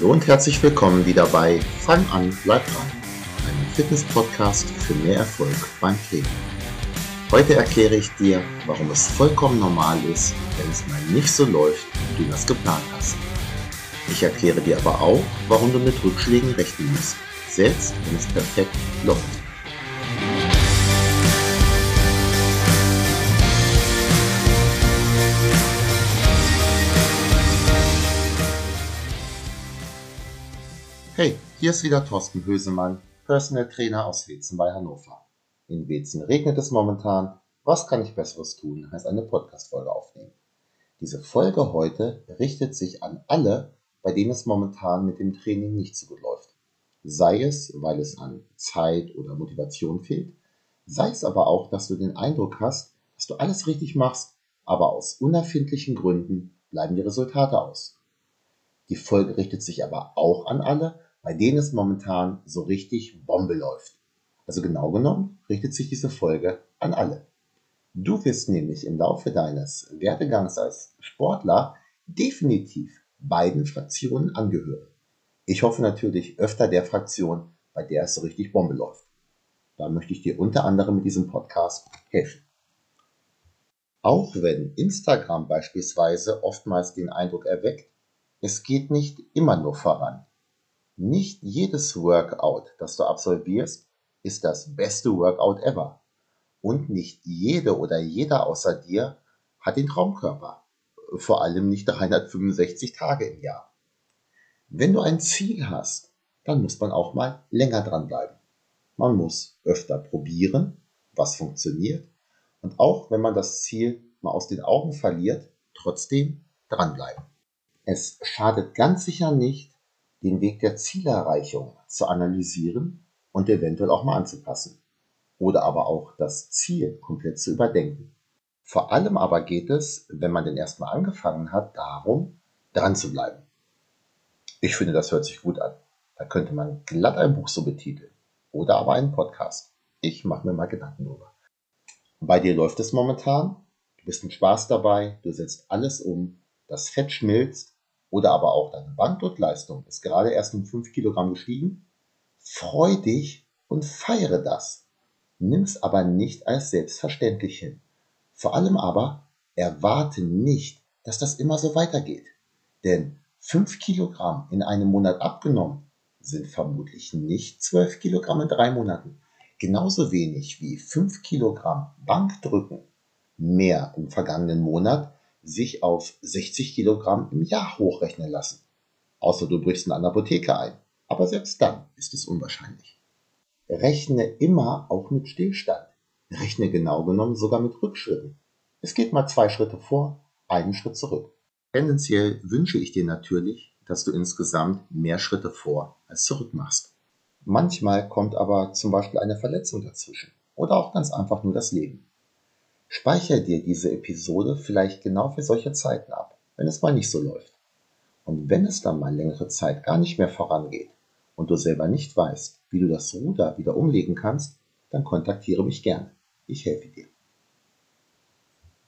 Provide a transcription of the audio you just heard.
Hallo und herzlich willkommen wieder bei Fang an, bleib dran, einem Fitness-Podcast für mehr Erfolg beim Training. Heute erkläre ich dir, warum es vollkommen normal ist, wenn es mal nicht so läuft, wie du das geplant hast. Ich erkläre dir aber auch, warum du mit Rückschlägen rechnen musst, selbst wenn es perfekt läuft. Hey, hier ist wieder Thorsten Hösemann, Personal Trainer aus Wetzen bei Hannover. In Wetzen regnet es momentan. Was kann ich Besseres tun, als eine Podcast-Folge aufnehmen? Diese Folge heute richtet sich an alle, bei denen es momentan mit dem Training nicht so gut läuft. Sei es, weil es an Zeit oder Motivation fehlt, sei es aber auch, dass du den Eindruck hast, dass du alles richtig machst, aber aus unerfindlichen Gründen bleiben die Resultate aus. Die Folge richtet sich aber auch an alle, bei denen es momentan so richtig Bombe läuft. Also genau genommen richtet sich diese Folge an alle. Du wirst nämlich im Laufe deines Werdegangs als Sportler definitiv beiden Fraktionen angehören. Ich hoffe natürlich öfter der Fraktion, bei der es so richtig Bombe läuft. Da möchte ich dir unter anderem mit diesem Podcast helfen. Auch wenn Instagram beispielsweise oftmals den Eindruck erweckt, es geht nicht immer nur voran. Nicht jedes Workout, das du absolvierst, ist das beste Workout ever. Und nicht jede oder jeder außer dir hat den Traumkörper. Vor allem nicht 365 Tage im Jahr. Wenn du ein Ziel hast, dann muss man auch mal länger dranbleiben. Man muss öfter probieren, was funktioniert. Und auch wenn man das Ziel mal aus den Augen verliert, trotzdem dranbleiben. Es schadet ganz sicher nicht, den Weg der Zielerreichung zu analysieren und eventuell auch mal anzupassen. Oder aber auch das Ziel komplett zu überdenken. Vor allem aber geht es, wenn man denn erstmal angefangen hat, darum, dran zu bleiben. Ich finde, das hört sich gut an. Da könnte man glatt ein Buch so betiteln. Oder aber einen Podcast. Ich mache mir mal Gedanken drüber. Bei dir läuft es momentan. Du bist mit Spaß dabei. Du setzt alles um. Das Fett schmilzt oder aber auch deine Bankdrückleistung ist gerade erst um 5 Kilogramm gestiegen, freu dich und feiere das. Nimm's aber nicht als selbstverständlich hin. Vor allem aber erwarte nicht, dass das immer so weitergeht. Denn 5 Kilogramm in einem Monat abgenommen sind vermutlich nicht 12 Kilogramm in drei Monaten. Genauso wenig wie 5 Kilogramm Bankdrücken mehr im vergangenen Monat sich auf 60 Kilogramm im Jahr hochrechnen lassen. Außer du brichst in eine Apotheke ein. Aber selbst dann ist es unwahrscheinlich. Rechne immer auch mit Stillstand. Rechne genau genommen sogar mit Rückschritten. Es geht mal zwei Schritte vor, einen Schritt zurück. Tendenziell wünsche ich dir natürlich, dass du insgesamt mehr Schritte vor als zurück machst. Manchmal kommt aber zum Beispiel eine Verletzung dazwischen oder auch ganz einfach nur das Leben. Speicher dir diese Episode vielleicht genau für solche Zeiten ab, wenn es mal nicht so läuft. Und wenn es dann mal längere Zeit gar nicht mehr vorangeht und du selber nicht weißt, wie du das Ruder wieder umlegen kannst, dann kontaktiere mich gerne. Ich helfe dir.